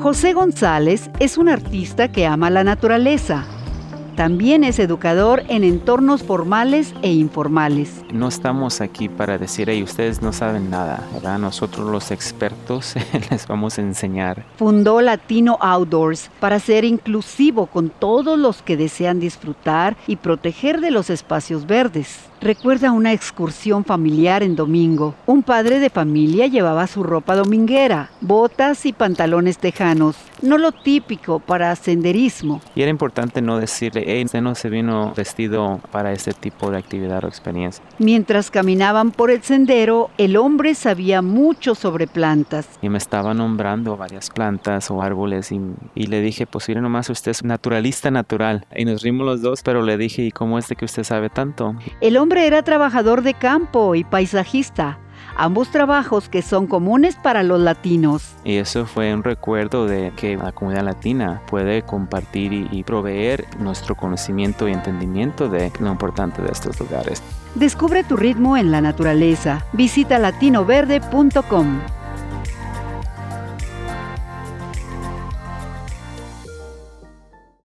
José González es un artista que ama la naturaleza también es educador en entornos formales e informales. No estamos aquí para decir, hey, ustedes no saben nada, ¿verdad? Nosotros los expertos les vamos a enseñar. Fundó Latino Outdoors para ser inclusivo con todos los que desean disfrutar y proteger de los espacios verdes. Recuerda una excursión familiar en domingo. Un padre de familia llevaba su ropa dominguera, botas y pantalones tejanos, no lo típico para senderismo. Y era importante no decirle, hey, usted no se vino vestido para este tipo de actividad o experiencia. Mientras caminaban por el sendero, el hombre sabía mucho sobre plantas. Y me estaba nombrando varias plantas o árboles y, y le dije, pues mire nomás, usted es naturalista natural. Y nos rimos los dos, pero le dije, ¿y cómo es de que usted sabe tanto? El hombre era trabajador de campo y paisajista, ambos trabajos que son comunes para los latinos. Y eso fue un recuerdo de que la comunidad latina puede compartir y, proveer nuestro conocimiento y entendimiento de lo importante de estos lugares. Descubre tu ritmo en la naturaleza. Visita latinoverde.com.